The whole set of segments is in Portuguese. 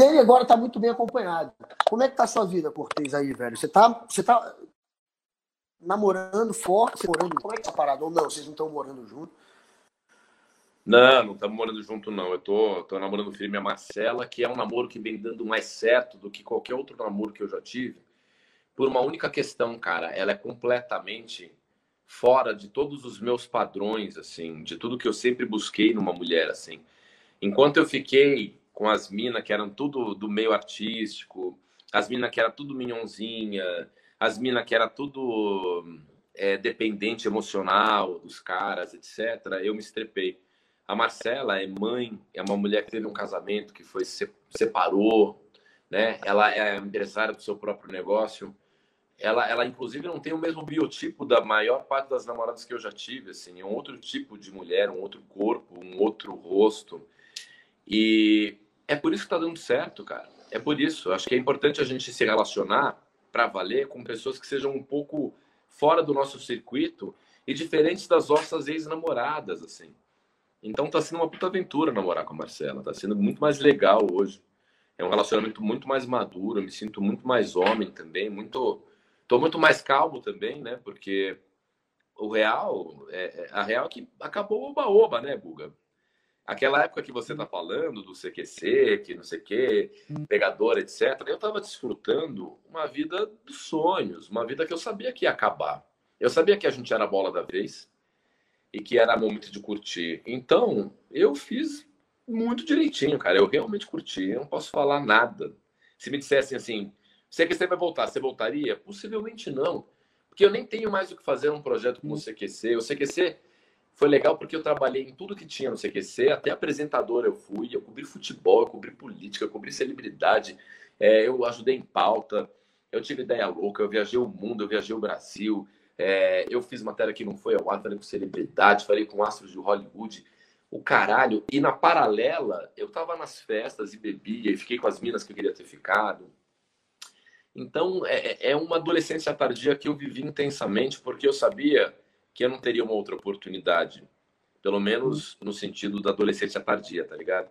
Ele agora tá muito bem acompanhado. Como é que tá a sua vida, Cortez, aí, velho? Você tá, você tá namorando forte, morando. Como é que tá parado? Ou não, vocês não estão morando junto? Não, não estamos morando junto, não. Eu tô, tô namorando firme a Marcela, que é um namoro que vem dando mais certo do que qualquer outro namoro que eu já tive. Por uma única questão, cara. Ela é completamente fora de todos os meus padrões, assim, de tudo que eu sempre busquei numa mulher, assim. Enquanto eu fiquei com as minas que eram tudo do meio artístico, as minas que eram tudo minhonzinha, as minas que era tudo é, dependente emocional dos caras, etc., eu me estrepei. A Marcela é mãe, é uma mulher que teve um casamento que foi se separou, né? Ela é empresária do seu próprio negócio. Ela, ela inclusive não tem o mesmo biotipo da maior parte das namoradas que eu já tive, assim, é um outro tipo de mulher, um outro corpo, um outro rosto. E é por isso que tá dando certo, cara. É por isso. Acho que é importante a gente se relacionar para valer com pessoas que sejam um pouco fora do nosso circuito e diferentes das nossas ex-namoradas, assim. Então tá sendo uma puta aventura namorar com a Marcela. Tá sendo muito mais legal hoje. É um relacionamento muito mais maduro. Me sinto muito mais homem também. Muito. Tô muito mais calmo também, né? Porque o real. É, é a real é que acabou o oba-oba, né, Buga? Aquela época que você tá falando do CQC, que não sei o quê, pegador, etc., eu tava desfrutando uma vida dos sonhos, uma vida que eu sabia que ia acabar. Eu sabia que a gente era a bola da vez, e que era momento de curtir. Então, eu fiz muito direitinho, cara. Eu realmente curti. Eu não posso falar nada. Se me dissessem assim, CQC vai voltar, você voltaria? Possivelmente não. Porque eu nem tenho mais o que fazer num projeto como o CQC. O CQC foi legal porque eu trabalhei em tudo que tinha no CQC, até apresentador eu fui, eu cobri futebol, eu cobri política, eu cobri celebridade, é, eu ajudei em pauta, eu tive ideia louca, eu viajei o mundo, eu viajei o Brasil, é, eu fiz matéria que não foi ao ar, falei com celebridade, falei com astros de Hollywood, o caralho. E na paralela, eu tava nas festas e bebia e fiquei com as minas que eu queria ter ficado. Então, é, é, é uma adolescência tardia que eu vivi intensamente porque eu sabia que eu não teria uma outra oportunidade. Pelo menos no sentido da adolescência tardia, tá ligado?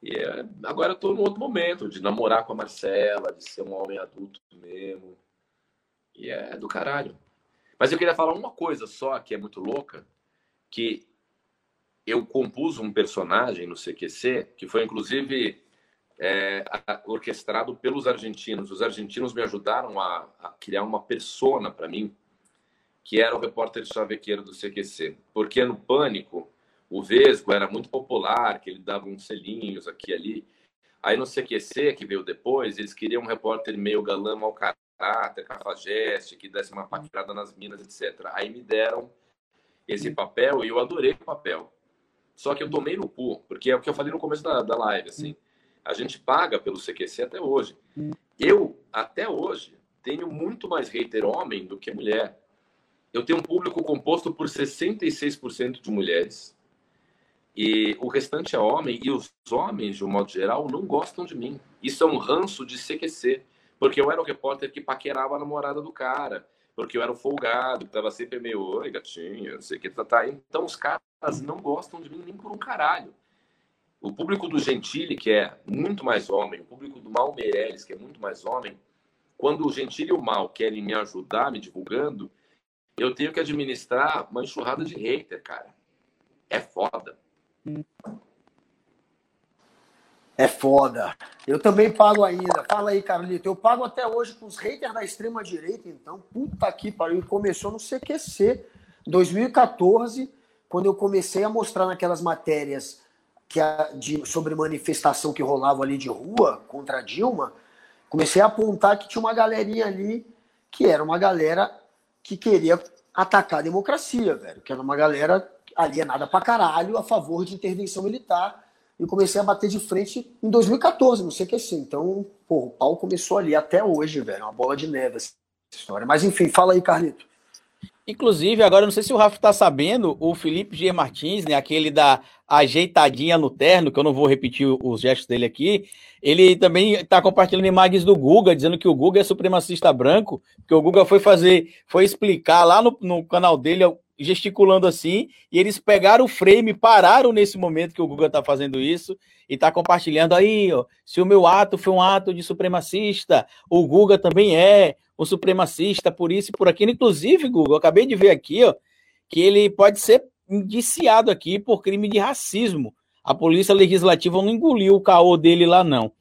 E é, agora eu tô num outro momento de namorar com a Marcela, de ser um homem adulto mesmo. E é do caralho. Mas eu queria falar uma coisa só que é muito louca, que eu compus um personagem no CQC que foi inclusive é, orquestrado pelos argentinos. Os argentinos me ajudaram a, a criar uma persona para mim, que era o repórter chavequeiro do CQC. Porque no Pânico, o Vesgo era muito popular, que ele dava uns selinhos aqui e ali. Aí no CQC, que veio depois, eles queriam um repórter meio galã, mal caráter, cafajeste, que desse uma paquerada nas minas, etc. Aí me deram esse papel e eu adorei o papel. Só que eu tomei no cu, porque é o que eu falei no começo da, da live, assim. A gente paga pelo CQC até hoje. Eu, até hoje, tenho muito mais hater homem do que mulher. Eu tenho um público composto por 66% de mulheres. E o restante é homem. E os homens, de um modo geral, não gostam de mim. Isso é um ranço de CQC. Porque eu era o repórter que paquerava a namorada do cara. Porque eu era o folgado, que tava sempre meio, oi, gatinho, não sei o que, tá, tá. Então os caras não gostam de mim nem por um caralho. O público do Gentili, que é muito mais homem, o público do Mal Meirelles, que é muito mais homem, quando o Gentili e o Mal querem me ajudar, me divulgando, eu tenho que administrar uma enxurrada de hater, cara. É foda. É foda. Eu também pago ainda. Fala aí, Carlito. Eu pago até hoje com os haters da extrema-direita, então. Puta que pariu. Começou no CQC, 2014, quando eu comecei a mostrar naquelas matérias que a, de, sobre manifestação que rolava ali de rua contra Dilma. Comecei a apontar que tinha uma galerinha ali que era uma galera que queria atacar a democracia, velho. Que era uma galera alienada pra caralho a favor de intervenção militar e comecei a bater de frente em 2014, não sei o que assim. Então, pô, o pau começou ali até hoje, velho. Uma bola de neve essa história. Mas enfim, fala aí, Carlito. Inclusive, agora não sei se o Rafa está sabendo, o Felipe G. Martins, né, aquele da ajeitadinha no terno, que eu não vou repetir os gestos dele aqui, ele também está compartilhando imagens do Guga, dizendo que o Guga é supremacista branco, que o Guga foi fazer, foi explicar lá no, no canal dele gesticulando assim, e eles pegaram o frame, pararam nesse momento que o Guga está fazendo isso, e está compartilhando aí, ó, se o meu ato foi um ato de supremacista, o Guga também é um supremacista, por isso e por aquilo. Inclusive, Guga, eu acabei de ver aqui, ó, que ele pode ser indiciado aqui por crime de racismo. A polícia legislativa não engoliu o caô dele lá, não.